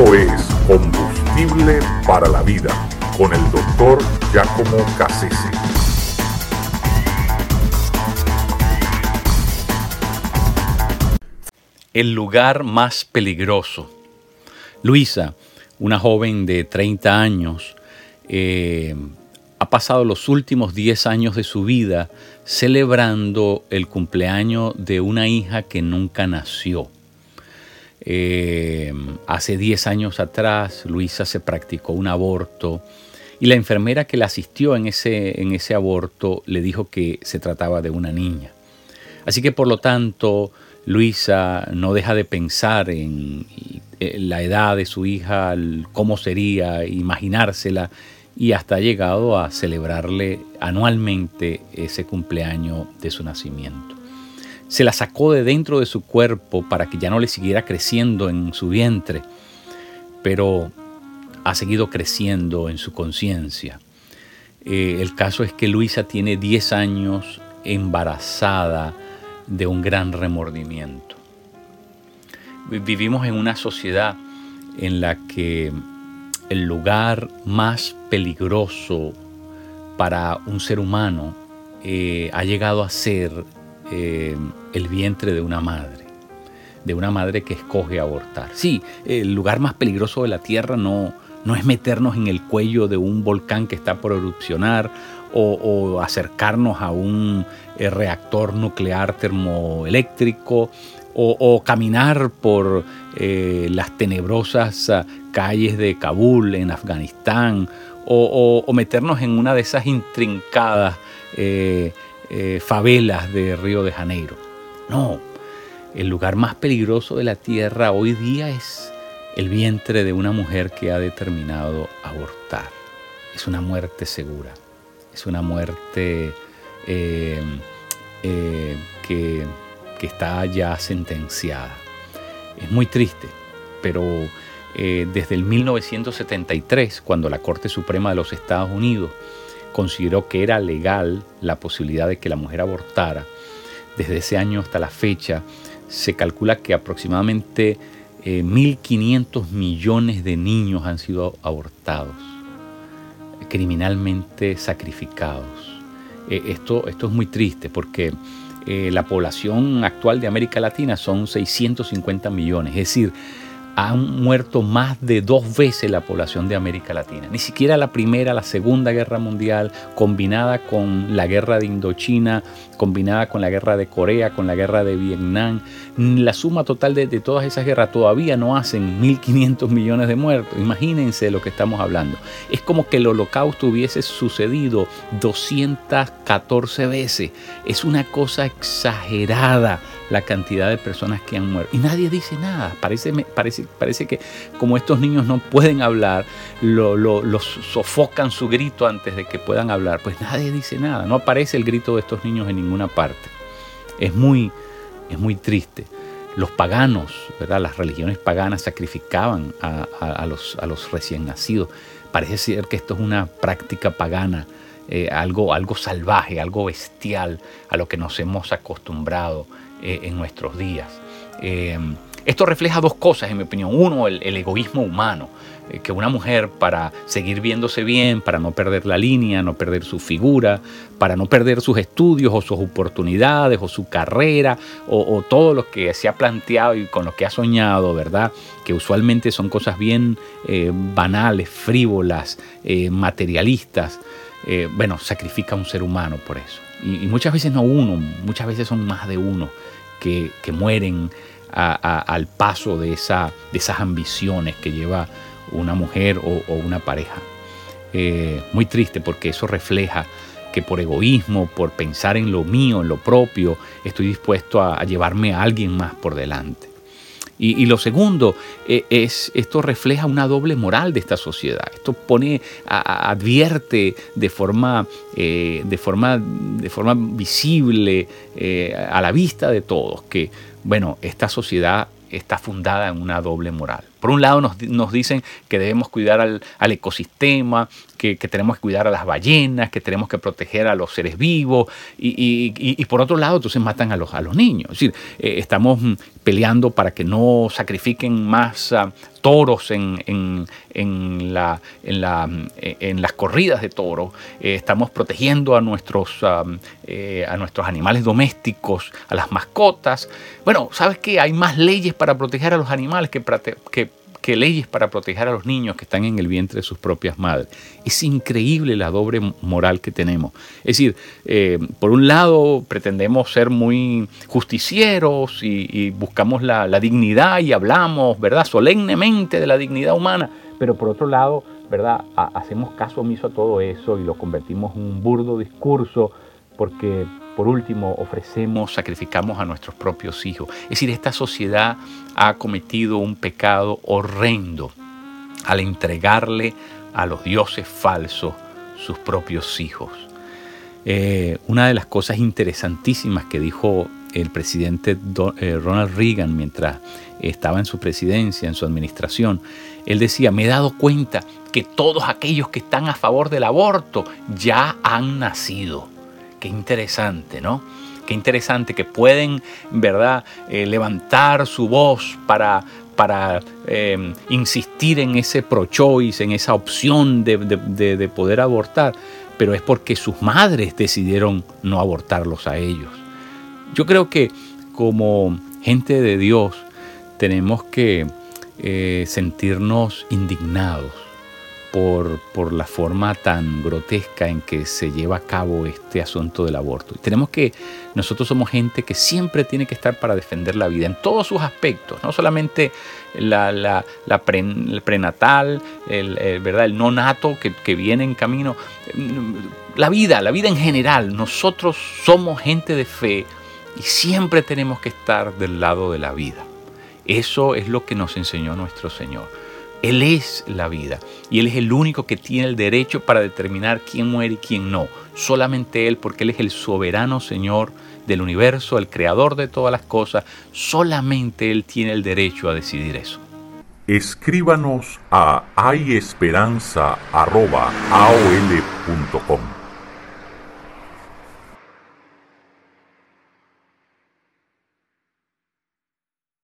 Es Combustible para la Vida con el doctor Giacomo Cassese. El lugar más peligroso. Luisa, una joven de 30 años, eh, ha pasado los últimos 10 años de su vida celebrando el cumpleaños de una hija que nunca nació. Eh, hace 10 años atrás, Luisa se practicó un aborto y la enfermera que la asistió en ese, en ese aborto le dijo que se trataba de una niña. Así que por lo tanto, Luisa no deja de pensar en la edad de su hija, cómo sería, imaginársela, y hasta ha llegado a celebrarle anualmente ese cumpleaños de su nacimiento. Se la sacó de dentro de su cuerpo para que ya no le siguiera creciendo en su vientre, pero ha seguido creciendo en su conciencia. Eh, el caso es que Luisa tiene 10 años embarazada de un gran remordimiento. Vivimos en una sociedad en la que el lugar más peligroso para un ser humano eh, ha llegado a ser eh, el vientre de una madre, de una madre que escoge abortar. Sí, el lugar más peligroso de la tierra no, no es meternos en el cuello de un volcán que está por erupcionar o, acercarnos a un eh, reactor nuclear termoeléctrico o, caminar por eh, las tenebrosas ah, calles de Kabul en Afganistán o, meternos en una de esas intrincadas eh, favelas de Río de Janeiro. No, el lugar más peligroso de la tierra hoy día es el vientre de una mujer que ha determinado abortar. Es una muerte segura, es una muerte eh, eh, que, está ya sentenciada. Es muy triste, pero eh, desde el 1973, cuando la Corte Suprema de los Estados Unidos consideró que era legal la posibilidad de que la mujer abortara, desde ese año hasta la fecha se calcula que aproximadamente 1.500 millones de niños han sido abortados, criminalmente sacrificados. Eh, esto, esto es muy triste porque eh, la población actual de América Latina son 650 millones, es decir, han muerto más de dos veces la población de América Latina. Ni siquiera la primera, la segunda guerra mundial, combinada con la guerra de Indochina, combinada con la guerra de Corea, con la guerra de Vietnam, la suma total de, todas esas guerras todavía no hacen 1.500 millones de muertos. Imagínense de lo que estamos hablando. Es como que el holocausto hubiese sucedido 214 veces. Es una cosa exagerada la cantidad de personas que han muerto. Y nadie dice nada. Parece, parece, parece que como estos niños no pueden hablar, los sofocan su grito antes de que puedan hablar. Pues nadie dice nada. No aparece el grito de estos niños en ninguna parte. Es muy, es muy triste. Los paganos, ¿verdad? las religiones paganas sacrificaban a, los, a los recién nacidos. Parece ser que esto es una práctica pagana. Eh, algo, algo salvaje, algo bestial a lo que nos hemos acostumbrado eh, en nuestros días. Eh, esto refleja dos cosas, en mi opinión. Uno, el, egoísmo humano, eh, que una mujer para seguir viéndose bien, para no perder la línea, no perder su figura, para no perder sus estudios o sus oportunidades o su carrera o, todo lo que se ha planteado y con lo que ha soñado, ¿verdad? Que usualmente son cosas bien banales, frívolas, materialistas. bueno, sacrifica a un ser humano por eso. y muchas veces no uno, muchas veces son más de uno que, mueren al paso de, esa, de esas ambiciones que lleva una mujer o, una pareja. Eh, muy triste porque eso refleja que por egoísmo, por pensar en lo mío, en lo propio, estoy dispuesto a llevarme a alguien más por delante. Y, lo segundo eh, es, esto refleja una doble moral de esta sociedad. Esto pone, advierte de forma, eh, de forma, de forma visible eh, a la vista de todos que, bueno, esta sociedad está fundada en una doble moral. Por un lado nos, dicen que debemos cuidar al, ecosistema, que, tenemos que cuidar a las ballenas, que tenemos que proteger a los seres vivos, y, por otro lado entonces matan a los, a los niños. Es decir, eh, estamos mm, peleando para que no sacrifiquen más ah, toros en, la, en, las corridas de toros, eh, estamos protegiendo a nuestros, ah, eh, a nuestros animales domésticos, a las mascotas. Bueno, ¿sabes qué? Hay más leyes para proteger a los animales que, que que leyes para proteger a los niños que están en el vientre de sus propias madres. Es increíble la doble moral que tenemos. Es decir, eh, por un lado pretendemos ser muy justicieros y, buscamos la, dignidad y hablamos, ¿verdad?, solemnemente de la dignidad humana, pero por otro lado, ¿verdad?, hacemos caso omiso a todo eso y lo convertimos en un burdo discurso porque por último, ofrecemos, sacrificamos a nuestros propios hijos. Es decir, esta sociedad ha cometido un pecado horrendo al entregarle a los dioses falsos sus propios hijos. Eh, una de las cosas interesantísimas que dijo el presidente eh, Ronald Reagan mientras estaba en su presidencia, en su administración, él decía, me he dado cuenta que todos aquellos que están a favor del aborto ya han nacido. Qué interesante, ¿no? Qué interesante que pueden, ¿verdad?, eh, levantar su voz para, para em, insistir en ese pro-choice, en esa opción de, de poder abortar, pero es porque sus madres decidieron no abortarlos a ellos. Yo creo que como gente de Dios tenemos que eh, sentirnos indignados por, la forma tan grotesca en que se lleva a cabo este asunto del aborto. Tenemos que, nosotros somos gente que siempre tiene que estar para defender la vida en todos sus aspectos, no solamente la, la, el prenatal, el, ¿verdad? el no nato que, que viene en camino, la vida, la vida en general. Nosotros somos gente de fe y siempre tenemos que estar del lado de la vida. Eso es lo que nos enseñó nuestro Señor. Él es la vida y Él es el único que tiene el derecho para determinar quién muere y quién no. Solamente Él, porque Él es el soberano Señor del universo, el creador de todas las cosas. Solamente Él tiene el derecho a decidir eso. Escríbanos a hayesperanza.aol.com